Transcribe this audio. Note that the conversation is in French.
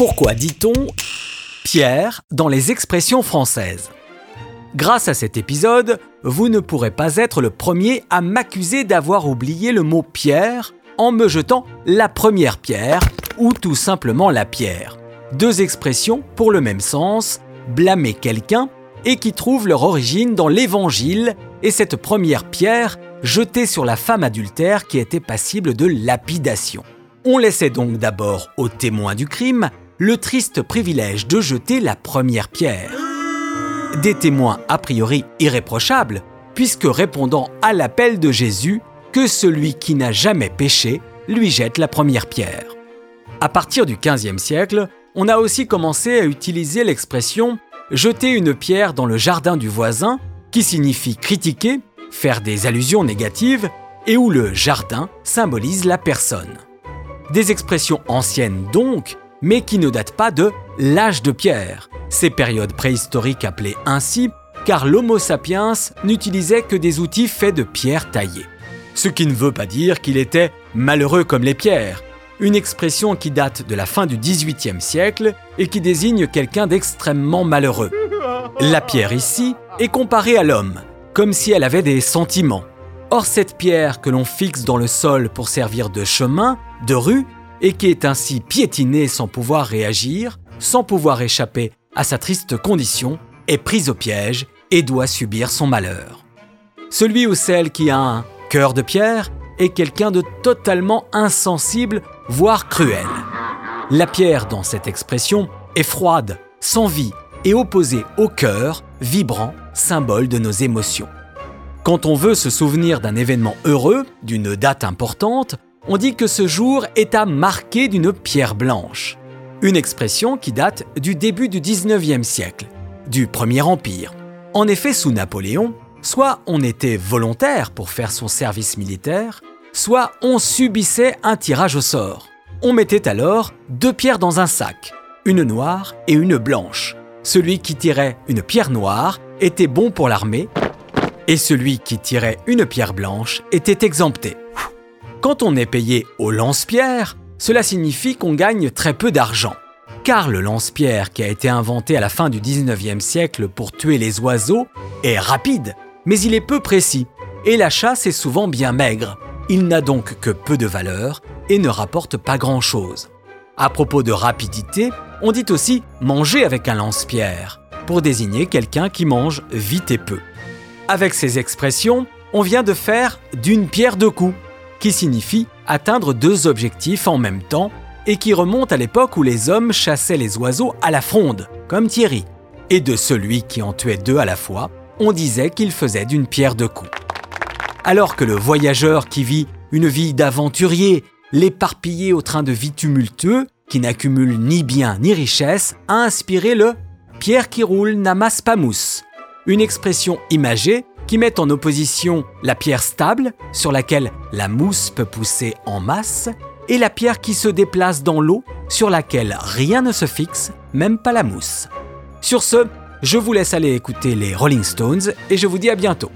Pourquoi dit-on Pierre dans les expressions françaises? Grâce à cet épisode, vous ne pourrez pas être le premier à m'accuser d'avoir oublié le mot pierre en me jetant la première pierre ou tout simplement la pierre. Deux expressions pour le même sens, blâmer quelqu'un et qui trouvent leur origine dans l'Évangile et cette première pierre jetée sur la femme adultère qui était passible de lapidation. On laissait donc d'abord aux témoins du crime le triste privilège de jeter la première pierre. Des témoins a priori irréprochables, puisque répondant à l'appel de Jésus, que celui qui n'a jamais péché lui jette la première pierre. À partir du XVe siècle, on a aussi commencé à utiliser l'expression jeter une pierre dans le jardin du voisin, qui signifie critiquer, faire des allusions négatives, et où le jardin symbolise la personne. Des expressions anciennes donc, mais qui ne datent pas de l'âge de pierre, ces périodes préhistoriques appelées ainsi car l'Homo sapiens n'utilisait que des outils faits de pierres taillées. Ce qui ne veut pas dire qu'il était malheureux comme les pierres, une expression qui date de la fin du XVIIIe siècle et qui désigne quelqu'un d'extrêmement malheureux. La pierre ici est comparée à l'homme, comme si elle avait des sentiments. Or cette pierre que l'on fixe dans le sol pour servir de chemin, de rue, et qui est ainsi piétiné sans pouvoir réagir, sans pouvoir échapper à sa triste condition, est prise au piège et doit subir son malheur. Celui ou celle qui a un cœur de pierre est quelqu'un de totalement insensible, voire cruel. La pierre dans cette expression est froide, sans vie et opposée au cœur, vibrant, symbole de nos émotions. Quand on veut se souvenir d'un événement heureux, d'une date importante, on dit que ce jour est à marquer d'une pierre blanche. Une expression qui date du début du 19e siècle, du Premier Empire. En effet, sous Napoléon, soit on était volontaire pour faire son service militaire, soit on subissait un tirage au sort. On mettait alors deux pierres dans un sac, une noire et une blanche. Celui qui tirait une pierre noire était bon pour l'armée, et celui qui tirait une pierre blanche était exempté. Quand on est payé au lance-pierre, cela signifie qu'on gagne très peu d'argent. Car le lance-pierre qui a été inventé à la fin du 19e siècle pour tuer les oiseaux est rapide, mais il est peu précis, et la chasse est souvent bien maigre. Il n'a donc que peu de valeur et ne rapporte pas grand-chose. À propos de rapidité, on dit aussi manger avec un lance-pierre, pour désigner quelqu'un qui mange vite et peu. Avec ces expressions, on vient de faire d'une pierre deux coups qui signifie atteindre deux objectifs en même temps et qui remonte à l'époque où les hommes chassaient les oiseaux à la fronde, comme Thierry. Et de celui qui en tuait deux à la fois, on disait qu'il faisait d'une pierre deux coups. Alors que le voyageur qui vit une vie d'aventurier, l'éparpillé au train de vie tumultueux, qui n'accumule ni bien ni richesse, a inspiré le pierre qui roule n'amasse pas mousse, une expression imagée qui met en opposition la pierre stable, sur laquelle la mousse peut pousser en masse, et la pierre qui se déplace dans l'eau, sur laquelle rien ne se fixe, même pas la mousse. Sur ce, je vous laisse aller écouter les Rolling Stones et je vous dis à bientôt.